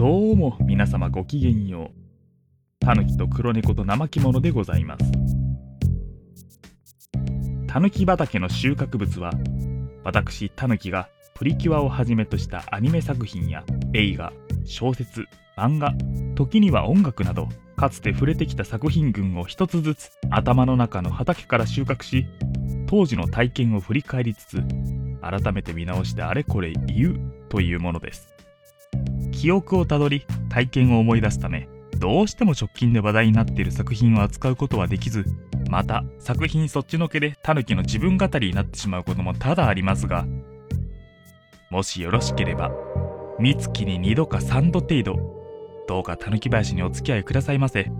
どうも皆様ごきげんよう。タヌキと黒猫と怠き者でございます。タヌキ畑の収穫物は、私タヌキがプリキュアをはじめとしたアニメ作品や映画、小説、漫画、時には音楽など、かつて触れてきた作品群を一つずつ頭の中の畑から収穫し、当時の体験を振り返りつつ、改めて見直してあれこれ言うというものです。記憶をたどり体験を思い出すためどうしても直近で話題になっている作品を扱うことはできずまた作品そっちのけでタヌキの自分語りになってしまうこともただありますがもしよろしければ三月に2度か3度程度どうかタヌキ林にお付き合いくださいませ。